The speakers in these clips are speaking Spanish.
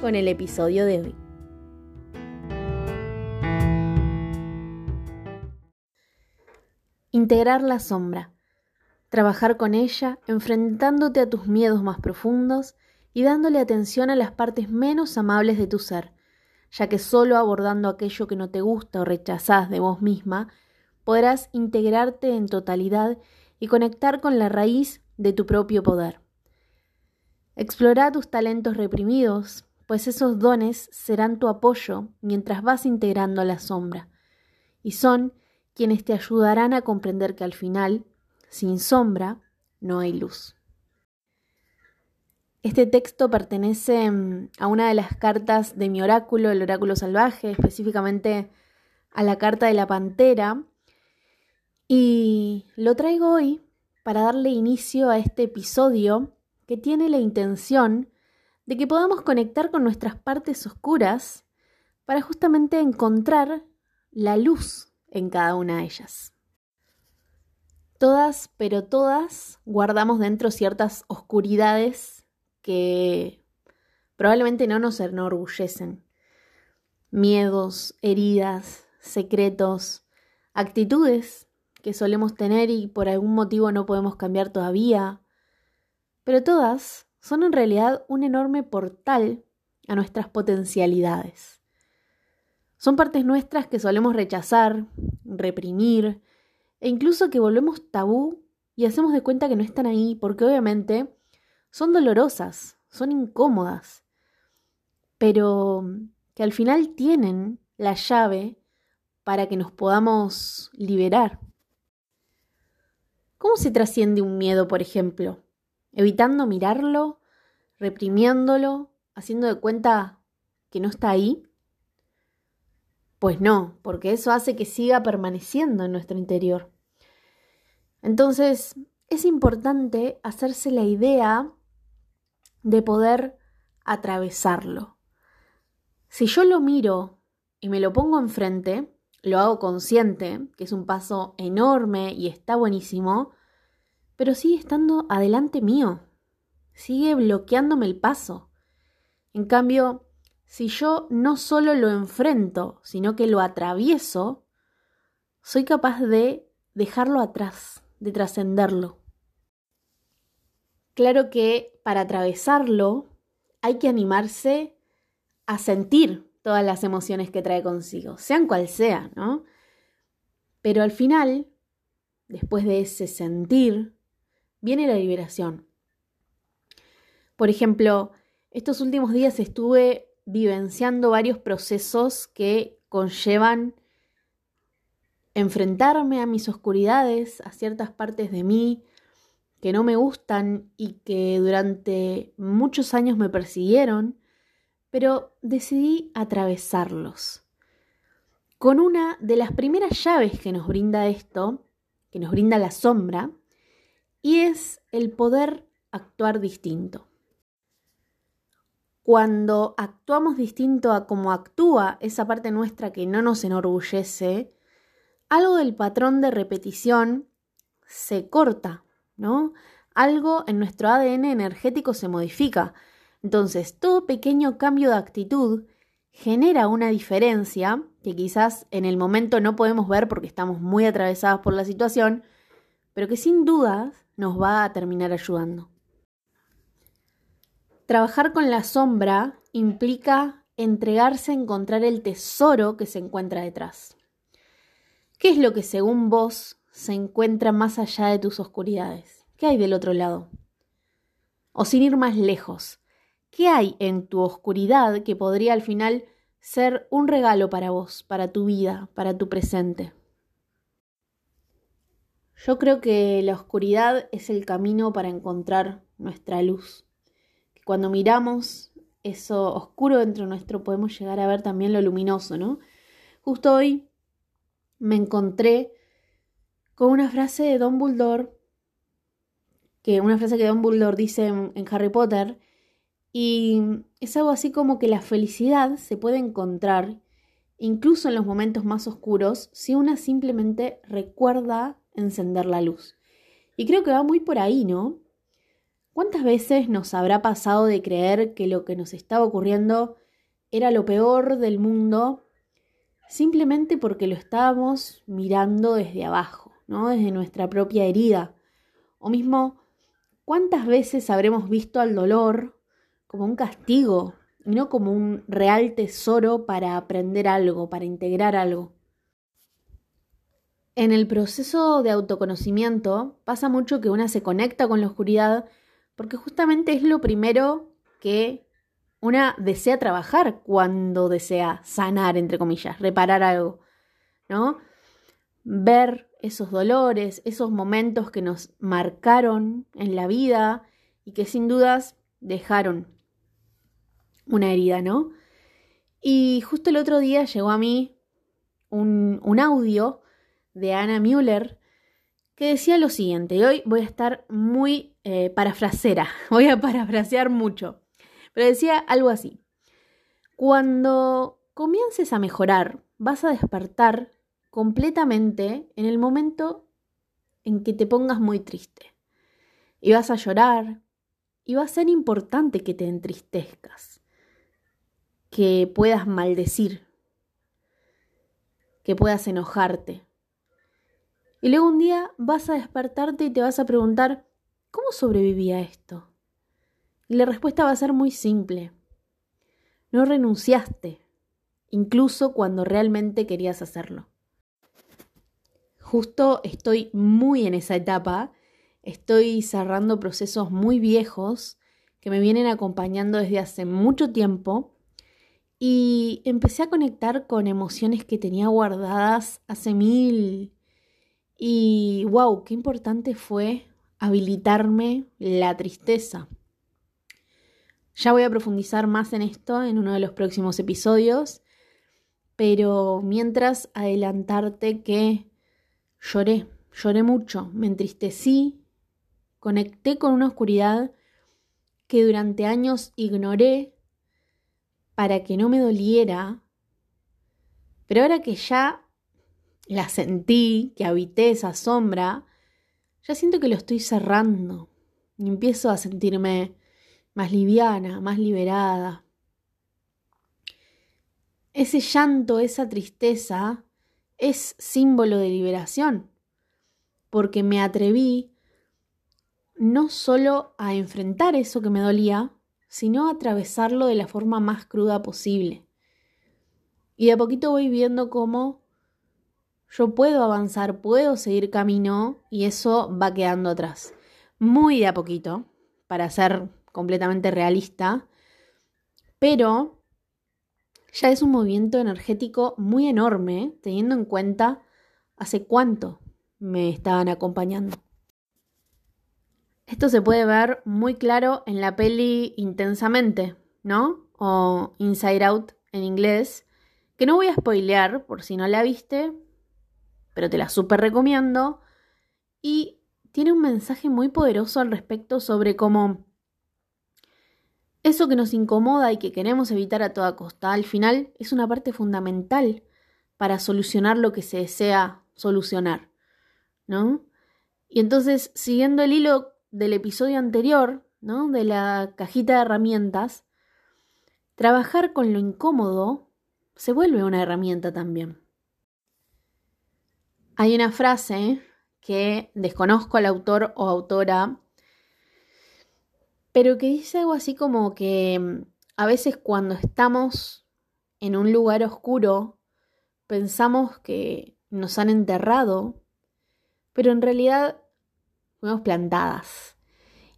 con el episodio de hoy. Integrar la sombra. Trabajar con ella, enfrentándote a tus miedos más profundos y dándole atención a las partes menos amables de tu ser, ya que solo abordando aquello que no te gusta o rechazás de vos misma, podrás integrarte en totalidad y conectar con la raíz de tu propio poder. Explora tus talentos reprimidos, pues esos dones serán tu apoyo mientras vas integrando la sombra, y son quienes te ayudarán a comprender que al final, sin sombra, no hay luz. Este texto pertenece mm, a una de las cartas de mi oráculo, el oráculo salvaje, específicamente a la carta de la pantera, y lo traigo hoy para darle inicio a este episodio que tiene la intención de que podamos conectar con nuestras partes oscuras para justamente encontrar la luz en cada una de ellas. Todas, pero todas, guardamos dentro ciertas oscuridades que probablemente no nos enorgullecen. Miedos, heridas, secretos, actitudes que solemos tener y por algún motivo no podemos cambiar todavía. Pero todas son en realidad un enorme portal a nuestras potencialidades. Son partes nuestras que solemos rechazar, reprimir e incluso que volvemos tabú y hacemos de cuenta que no están ahí porque obviamente son dolorosas, son incómodas, pero que al final tienen la llave para que nos podamos liberar. ¿Cómo se trasciende un miedo, por ejemplo? Evitando mirarlo, reprimiéndolo, haciendo de cuenta que no está ahí? Pues no, porque eso hace que siga permaneciendo en nuestro interior. Entonces, es importante hacerse la idea de poder atravesarlo. Si yo lo miro y me lo pongo enfrente, lo hago consciente, que es un paso enorme y está buenísimo, pero sigue estando adelante mío, sigue bloqueándome el paso. En cambio, si yo no solo lo enfrento, sino que lo atravieso, soy capaz de dejarlo atrás, de trascenderlo. Claro que para atravesarlo hay que animarse a sentir todas las emociones que trae consigo, sean cual sea, ¿no? Pero al final, después de ese sentir, viene la liberación. Por ejemplo, estos últimos días estuve vivenciando varios procesos que conllevan enfrentarme a mis oscuridades, a ciertas partes de mí que no me gustan y que durante muchos años me persiguieron, pero decidí atravesarlos. Con una de las primeras llaves que nos brinda esto, que nos brinda la sombra, y es el poder actuar distinto. Cuando actuamos distinto a como actúa esa parte nuestra que no nos enorgullece, algo del patrón de repetición se corta, ¿no? Algo en nuestro ADN energético se modifica. Entonces, todo pequeño cambio de actitud genera una diferencia que quizás en el momento no podemos ver porque estamos muy atravesados por la situación, pero que sin dudas nos va a terminar ayudando. Trabajar con la sombra implica entregarse a encontrar el tesoro que se encuentra detrás. ¿Qué es lo que según vos se encuentra más allá de tus oscuridades? ¿Qué hay del otro lado? O sin ir más lejos, ¿qué hay en tu oscuridad que podría al final ser un regalo para vos, para tu vida, para tu presente? Yo creo que la oscuridad es el camino para encontrar nuestra luz. Que cuando miramos eso oscuro dentro nuestro, podemos llegar a ver también lo luminoso, ¿no? Justo hoy me encontré con una frase de Don Dumbledore, que una frase que Don Dumbledore dice en, en Harry Potter, y es algo así como que la felicidad se puede encontrar incluso en los momentos más oscuros si una simplemente recuerda encender la luz. Y creo que va muy por ahí, ¿no? ¿Cuántas veces nos habrá pasado de creer que lo que nos estaba ocurriendo era lo peor del mundo simplemente porque lo estábamos mirando desde abajo, ¿no? Desde nuestra propia herida. O mismo, ¿cuántas veces habremos visto al dolor como un castigo y no como un real tesoro para aprender algo, para integrar algo? En el proceso de autoconocimiento pasa mucho que una se conecta con la oscuridad porque justamente es lo primero que una desea trabajar cuando desea sanar, entre comillas, reparar algo, ¿no? Ver esos dolores, esos momentos que nos marcaron en la vida y que sin dudas dejaron una herida, ¿no? Y justo el otro día llegó a mí un, un audio de Ana Müller que decía lo siguiente, y hoy voy a estar muy eh, parafrasera, voy a parafrasear mucho, pero decía algo así, cuando comiences a mejorar, vas a despertar completamente en el momento en que te pongas muy triste, y vas a llorar, y va a ser importante que te entristezcas, que puedas maldecir, que puedas enojarte, y luego un día vas a despertarte y te vas a preguntar, ¿cómo sobreviví a esto? Y la respuesta va a ser muy simple. No renunciaste, incluso cuando realmente querías hacerlo. Justo estoy muy en esa etapa, estoy cerrando procesos muy viejos que me vienen acompañando desde hace mucho tiempo y empecé a conectar con emociones que tenía guardadas hace mil, y wow, qué importante fue habilitarme la tristeza. Ya voy a profundizar más en esto en uno de los próximos episodios, pero mientras adelantarte que lloré, lloré mucho, me entristecí, conecté con una oscuridad que durante años ignoré para que no me doliera, pero ahora que ya la sentí, que habité esa sombra, ya siento que lo estoy cerrando y empiezo a sentirme más liviana, más liberada. Ese llanto, esa tristeza es símbolo de liberación, porque me atreví no solo a enfrentar eso que me dolía, sino a atravesarlo de la forma más cruda posible. Y de a poquito voy viendo cómo yo puedo avanzar, puedo seguir camino y eso va quedando atrás. Muy de a poquito, para ser completamente realista, pero ya es un movimiento energético muy enorme, teniendo en cuenta hace cuánto me estaban acompañando. Esto se puede ver muy claro en la peli Intensamente, ¿no? O Inside Out en inglés, que no voy a spoilear por si no la viste, pero te la súper recomiendo. Y tiene un mensaje muy poderoso al respecto sobre cómo eso que nos incomoda y que queremos evitar a toda costa, al final es una parte fundamental para solucionar lo que se desea solucionar, ¿no? Y entonces, siguiendo el hilo del episodio anterior, ¿no? De la cajita de herramientas, trabajar con lo incómodo se vuelve una herramienta también. Hay una frase que desconozco al autor o autora, pero que dice algo así como que mm, a veces cuando estamos en un lugar oscuro pensamos que nos han enterrado, pero en realidad fuimos plantadas.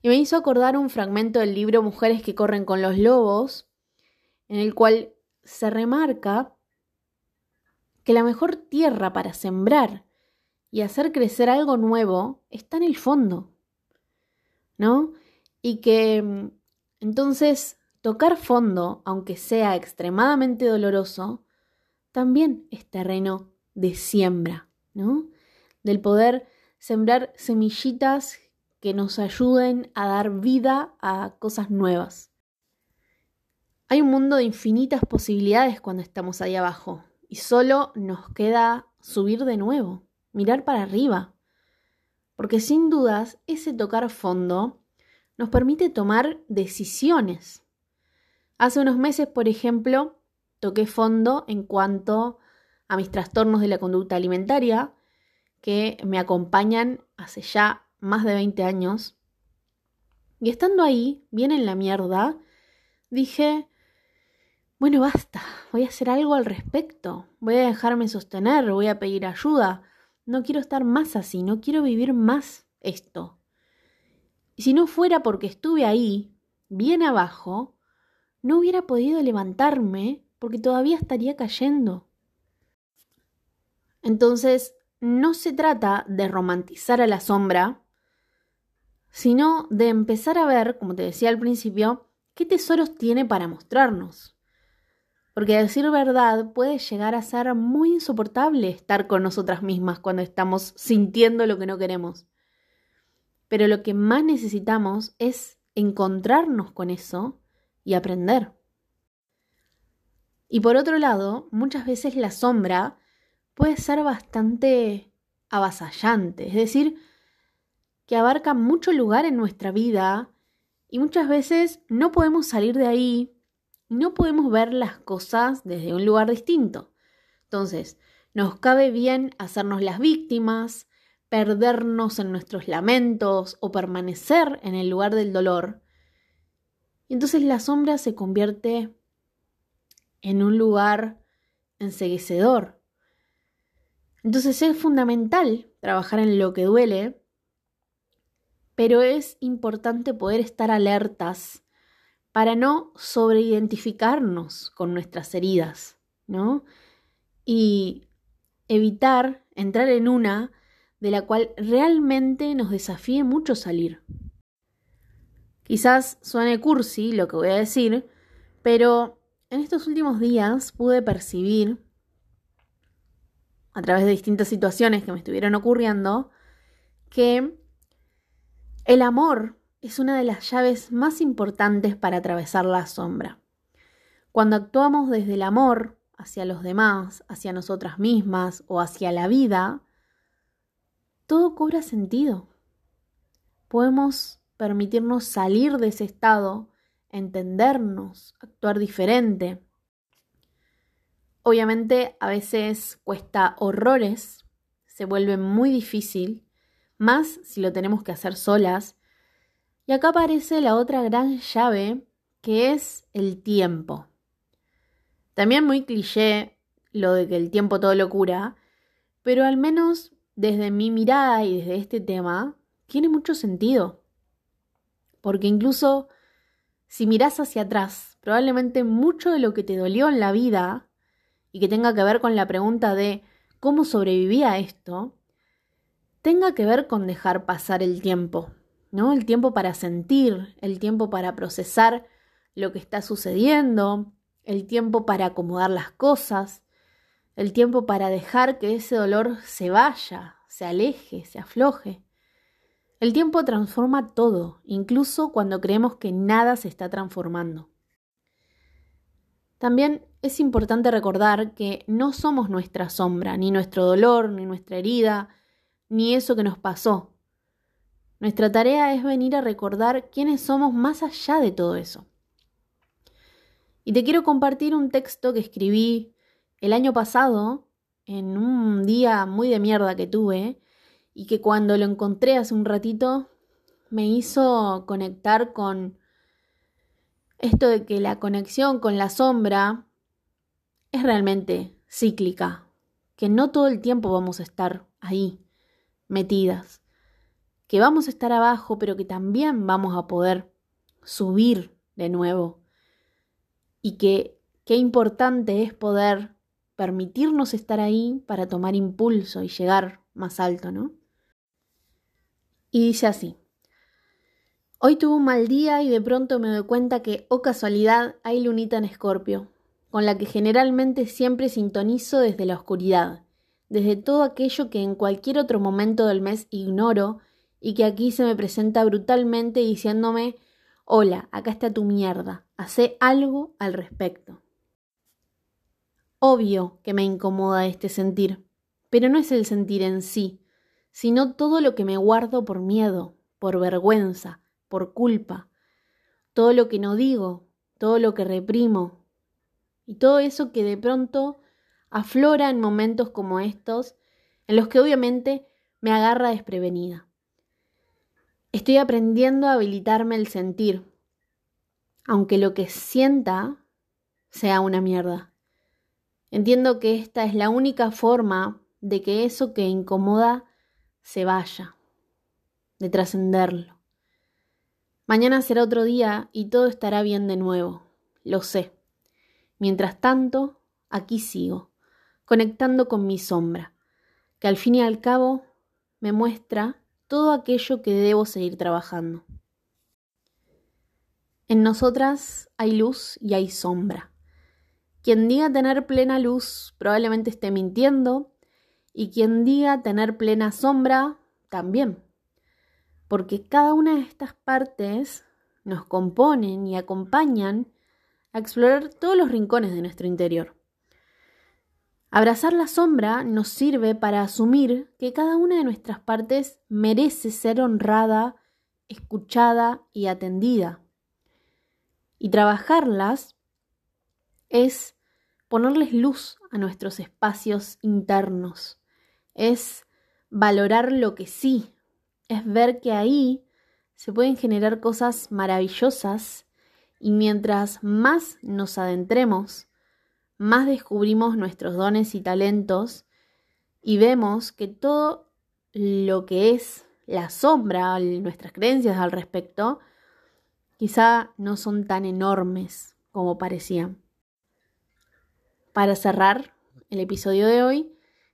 Y me hizo acordar un fragmento del libro Mujeres que corren con los lobos, en el cual se remarca que la mejor tierra para sembrar y hacer crecer algo nuevo está en el fondo, ¿no? Y que mm, entonces tocar fondo, aunque sea extremadamente doloroso, también es terreno de siembra, ¿no? Del poder sembrar semillitas que nos ayuden a dar vida a cosas nuevas. Hay un mundo de infinitas posibilidades cuando estamos ahí abajo y solo nos queda subir de nuevo, mirar para arriba. Porque sin dudas ese tocar fondo nos permite tomar decisiones. Hace unos meses, por ejemplo, toqué fondo en cuanto a mis trastornos de la conducta alimentaria que me acompañan hace ya más de 20 años. Y estando ahí, bien en la mierda, dije, bueno, basta, voy a hacer algo al respecto, voy a dejarme sostener, voy a pedir ayuda, no quiero estar más así, no quiero vivir más esto. Y si no fuera porque estuve ahí, bien abajo, no hubiera podido levantarme porque todavía estaría cayendo. Entonces, no se trata de romantizar a la sombra, sino de empezar a ver, como te decía al principio, qué tesoros tiene para mostrarnos. Porque a decir verdad puede llegar a ser muy insoportable estar con nosotras mismas cuando estamos sintiendo lo que no queremos. Pero lo que más necesitamos es encontrarnos con eso y aprender. Y por otro lado, muchas veces la sombra puede ser bastante avasallante, es decir, que abarca mucho lugar en nuestra vida y muchas veces no podemos salir de ahí, no podemos ver las cosas desde un lugar distinto. Entonces, nos cabe bien hacernos las víctimas, perdernos en nuestros lamentos o permanecer en el lugar del dolor. Y entonces la sombra se convierte en un lugar enseguecedor, entonces es fundamental trabajar en lo que duele, pero es importante poder estar alertas para no sobreidentificarnos con nuestras heridas, ¿no? Y evitar entrar en una de la cual realmente nos desafíe mucho salir. Quizás suene cursi lo que voy a decir, pero en estos últimos días pude percibir a través de distintas situaciones que me estuvieron ocurriendo, que el amor es una de las llaves más importantes para atravesar la sombra. Cuando actuamos desde el amor hacia los demás, hacia nosotras mismas o hacia la vida, todo cobra sentido. Podemos permitirnos salir de ese estado, entendernos, actuar diferente. Obviamente a veces cuesta horrores, se vuelve muy difícil, más si lo tenemos que hacer solas. Y acá aparece la otra gran llave, que es el tiempo. También muy cliché lo de que el tiempo todo lo cura, pero al menos desde mi mirada y desde este tema, tiene mucho sentido. Porque incluso si miras hacia atrás, probablemente mucho de lo que te dolió en la vida y que tenga que ver con la pregunta de cómo sobrevivía esto, tenga que ver con dejar pasar el tiempo, ¿no? El tiempo para sentir, el tiempo para procesar lo que está sucediendo, el tiempo para acomodar las cosas, el tiempo para dejar que ese dolor se vaya, se aleje, se afloje. El tiempo transforma todo, incluso cuando creemos que nada se está transformando. También es importante recordar que no somos nuestra sombra, ni nuestro dolor, ni nuestra herida, ni eso que nos pasó. Nuestra tarea es venir a recordar quiénes somos más allá de todo eso. Y te quiero compartir un texto que escribí el año pasado, en un día muy de mierda que tuve, y que cuando lo encontré hace un ratito me hizo conectar con esto de que la conexión con la sombra es realmente cíclica, que no todo el tiempo vamos a estar ahí, metidas, que vamos a estar abajo, pero que también vamos a poder subir de nuevo. Y que qué importante es poder permitirnos estar ahí para tomar impulso y llegar más alto, ¿no? Y dice así, Hoy tuve un mal día y de pronto me doy cuenta que, oh casualidad, hay lunita en Escorpio, con la que generalmente siempre sintonizo desde la oscuridad, desde todo aquello que en cualquier otro momento del mes ignoro y que aquí se me presenta brutalmente diciéndome Hola, acá está tu mierda, hace algo al respecto. Obvio que me incomoda este sentir, pero no es el sentir en sí, sino todo lo que me guardo por miedo, por vergüenza, por culpa, todo lo que no digo, todo lo que reprimo y todo eso que de pronto aflora en momentos como estos, en los que obviamente me agarra desprevenida. Estoy aprendiendo a habilitarme el sentir, aunque lo que sienta sea una mierda. Entiendo que esta es la única forma de que eso que incomoda se vaya, de trascenderlo. Mañana será otro día y todo estará bien de nuevo, lo sé. Mientras tanto, aquí sigo, conectando con mi sombra, que al fin y al cabo me muestra todo aquello que debo seguir trabajando. En nosotras hay luz y hay sombra. Quien diga tener plena luz probablemente esté mintiendo y quien diga tener plena sombra también porque cada una de estas partes nos componen y acompañan a explorar todos los rincones de nuestro interior. Abrazar la sombra nos sirve para asumir que cada una de nuestras partes merece ser honrada, escuchada y atendida. Y trabajarlas es ponerles luz a nuestros espacios internos, es valorar lo que sí, es ver que ahí se pueden generar cosas maravillosas y mientras más nos adentremos, más descubrimos nuestros dones y talentos y vemos que todo lo que es la sombra, nuestras creencias al respecto, quizá no son tan enormes como parecían. Para cerrar el episodio de hoy,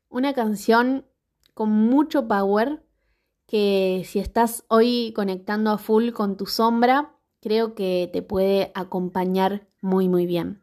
una canción con mucho power que si estás hoy conectando a full con tu sombra, creo que te puede acompañar muy muy bien.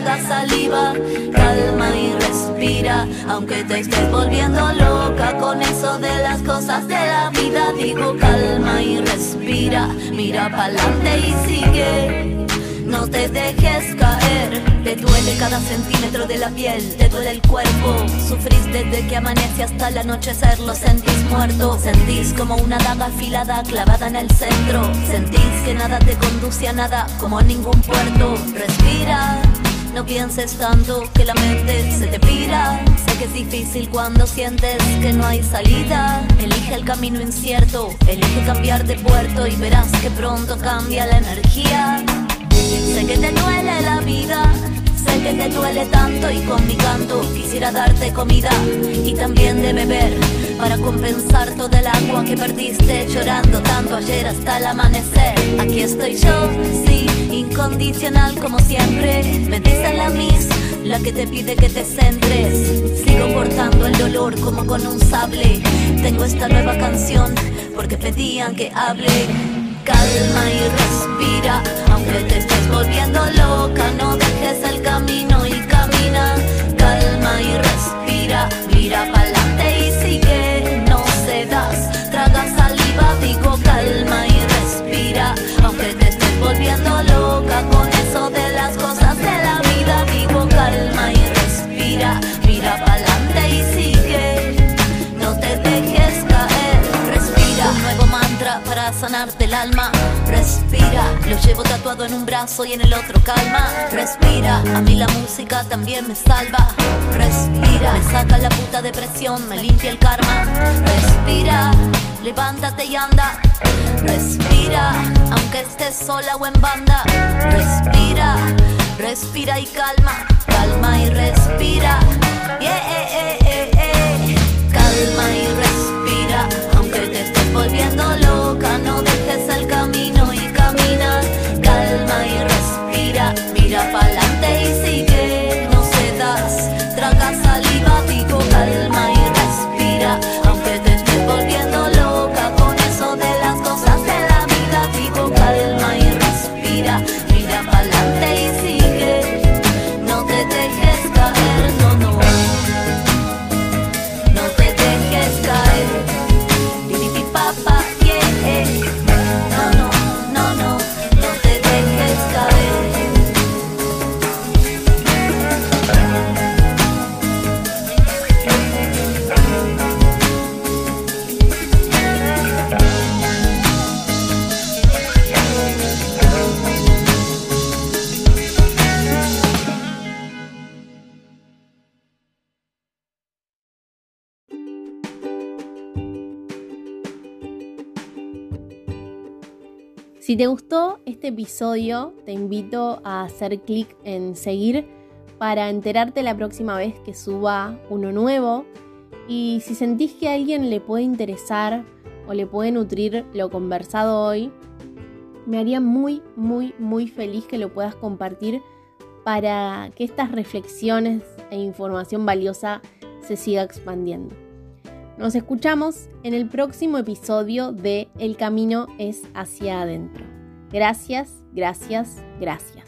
traga saliva, calma y respira, aunque te estés volviendo loca con eso de las cosas de la vida, digo calma y respira, mira pa'lante y sigue. No te dejes caer, te duele cada centímetro de la piel, te duele el cuerpo. Sufrís desde que amanece hasta el anochecer, lo sentís muerto. Sentís como una daga afilada clavada en el centro. Sentís que nada te conduce a nada, como a ningún puerto. Respira. No pienses tanto que la mente se te pira. Sé que es difícil cuando sientes que no hay salida. Elige el camino incierto, elige cambiar de puerto y verás que pronto cambia la energía. Sé que te duele la vida, sé que te duele tanto y con mi canto quisiera darte comida y también de beber para compensar todo el agua que perdiste llorando tanto ayer hasta el amanecer. Aquí estoy yo, sí, incondicional como siempre. Me dice la mis, la que te pide que te centres. Sigo cortando el dolor como con un sable. Tengo esta nueva canción porque pedían que hable calma y respira, aunque te estés volviendo loca, no dejes el camino y camina, calma y respira, mira pa'lante lo llevo tatuado en un brazo y en el otro calma. Respira, a mí la música también me salva. Respira, me saca la puta depresión, me limpia el karma. Respira, levántate y anda. Respira, aunque estés sola o en banda. Respira, respira y calma, calma y respira. Yeah, eh, eh, eh, calma y respira, aunque te estés volviendo Si te gustó este episodio, te invito a hacer clic en seguir para enterarte la próxima vez que suba uno nuevo. Y si sentís que a alguien le puede interesar o le puede nutrir lo conversado hoy, me haría muy, muy, muy feliz que lo puedas compartir para que estas reflexiones e información valiosa se siga expandiendo. Nos escuchamos en el próximo episodio de El camino es hacia adentro. Gracias, gracias, gracias.